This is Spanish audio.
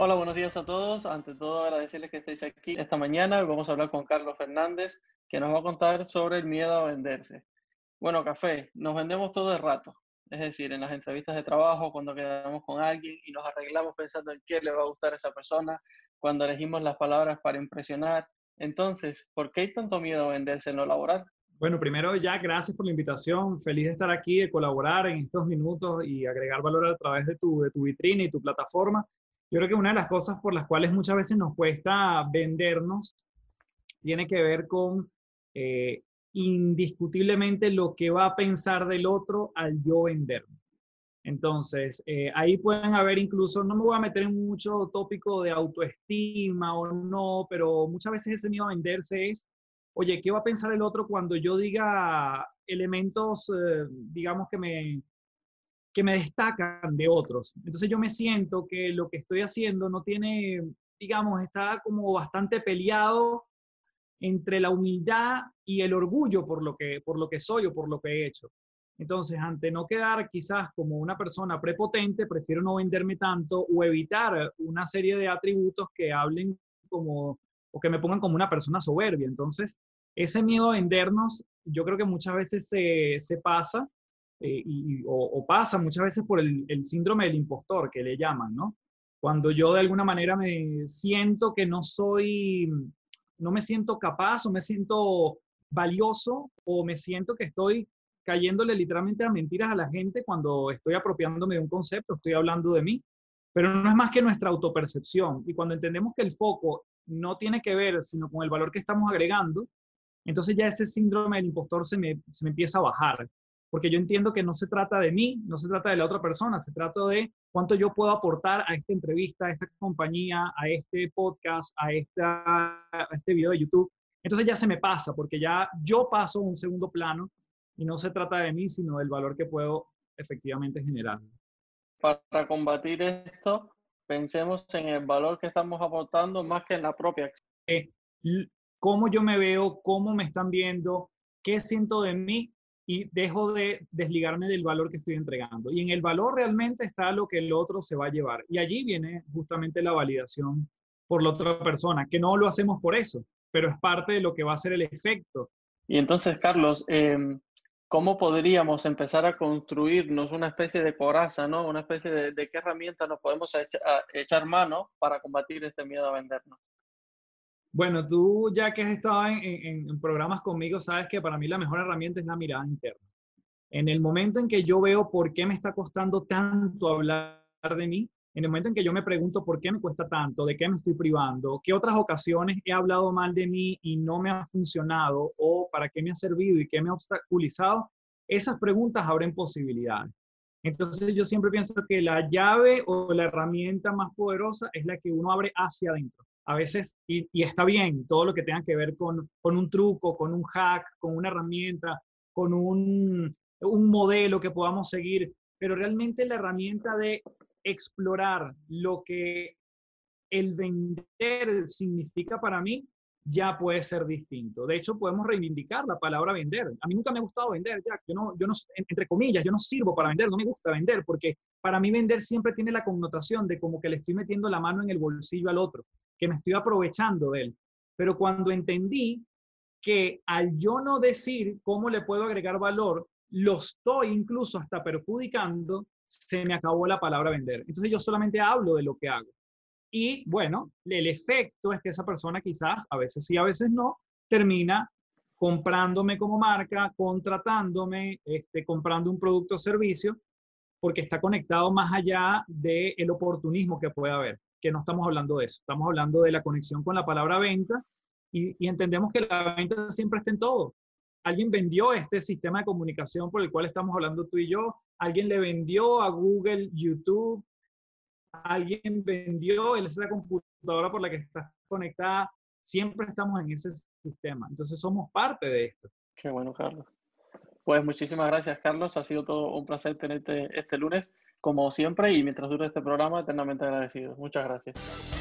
Hola, buenos días a todos. Ante todo, agradecerles que estéis aquí esta mañana. Vamos a hablar con Carlos Fernández, que nos va a contar sobre el miedo a venderse. Bueno, café, nos vendemos todo el rato. Es decir, en las entrevistas de trabajo, cuando quedamos con alguien y nos arreglamos pensando en qué le va a gustar a esa persona, cuando elegimos las palabras para impresionar. Entonces, ¿por qué hay tanto miedo a venderse en lo laboral? Bueno, primero ya gracias por la invitación. Feliz de estar aquí, de colaborar en estos minutos y agregar valor a través de tu, de tu vitrina y tu plataforma. Yo creo que una de las cosas por las cuales muchas veces nos cuesta vendernos tiene que ver con eh, indiscutiblemente lo que va a pensar del otro al yo venderme. Entonces, eh, ahí pueden haber incluso, no me voy a meter en mucho tópico de autoestima o no, pero muchas veces ese miedo a venderse es, oye, ¿qué va a pensar el otro cuando yo diga elementos, eh, digamos, que me, que me destacan de otros. Entonces yo me siento que lo que estoy haciendo no tiene, digamos, está como bastante peleado entre la humildad y el orgullo por lo que, por lo que soy o por lo que he hecho. Entonces, ante no quedar quizás como una persona prepotente, prefiero no venderme tanto o evitar una serie de atributos que hablen como o que me pongan como una persona soberbia. Entonces, ese miedo a vendernos, yo creo que muchas veces se, se pasa eh, o, pasa muchas veces por el, el, síndrome del impostor que le llaman, ¿no? Cuando yo de alguna manera me siento que no soy, no me siento capaz o me siento valioso o me siento que estoy cayéndole literalmente a mentiras a la gente cuando estoy apropiándome de un concepto, estoy hablando de mí, pero no es más que nuestra autopercepción. Y cuando entendemos que el foco no tiene que ver sino con el valor que estamos agregando, entonces ya ese síndrome del impostor se me, se me empieza a bajar porque yo entiendo que no se trata de mí, no se trata de la otra persona, se trata de cuánto yo puedo aportar a esta entrevista, a esta compañía, a este podcast, a, esta, a este video de YouTube. Entonces ya se me pasa, porque ya yo paso a un segundo plano y no se trata de mí, sino del valor que puedo efectivamente generar. Para combatir esto, pensemos en el valor que estamos aportando más que en la propia acción. Eh, cómo yo me veo, cómo me están viendo, qué siento de mí y dejo de desligarme del valor que estoy entregando. Y en el valor realmente está lo que el otro se va a llevar. Y allí viene justamente la validación por la otra persona, que no lo hacemos por eso, pero es parte de lo que va a ser el efecto. Y entonces, Carlos, em, ¿cómo podríamos empezar a construirnos una especie de coraza, ¿no? Una especie de, qué herramientas nos podemos echar mano para combatir este miedo a vendernos? Bueno, tú ya que has estado en, programas conmigo, sabes que para mí la mejor herramienta es la mirada interna. En el momento en que yo veo por qué me está costando tanto hablar de mí, en el momento en que yo me pregunto por qué me cuesta tanto, de qué me estoy privando, qué otras ocasiones he hablado mal de mí y no me ha funcionado, o para qué me ha servido y qué me ha obstaculizado, esas preguntas abren posibilidades. Entonces yo siempre pienso que la llave o la herramienta más poderosa es la que uno abre hacia adentro a veces, y, está bien, todo lo que tenga que ver con, un truco, con un hack, con una herramienta, con un, un modelo que podamos seguir, pero realmente la herramienta de explorar lo que el vender significa para mí ya puede ser distinto. De hecho, podemos reivindicar la palabra vender. A mí nunca me ha gustado vender, ya. Yo no, yo no, entre comillas, yo no sirvo para vender, no me gusta vender, porque para mí vender siempre tiene la connotación de como que le estoy metiendo la mano en el bolsillo al otro que me estoy aprovechando de él. Pero cuando entendí que al yo no decir cómo le puedo agregar valor, lo estoy incluso hasta perjudicando, se me acabó la palabra vender. Entonces yo solamente hablo de lo que hago. Y bueno, el efecto es que esa persona quizás, a veces sí, a veces no, termina comprándome como marca, contratándome, este, comprando un producto o servicio, porque está conectado más allá del el oportunismo que puede haber que no estamos hablando de eso, estamos hablando de la conexión con la palabra venta y, entendemos que la venta siempre está en todo. Alguien vendió este sistema de comunicación por el cual estamos hablando tú y yo, alguien le vendió a Google, YouTube, alguien vendió, él es la computadora por la que estás conectada. siempre estamos en ese sistema. Entonces somos parte de esto. Qué bueno, Carlos. Pues muchísimas gracias, Carlos. Ha sido todo un placer tenerte este lunes, como siempre, y mientras dure este programa, eternamente agradecido. Muchas gracias.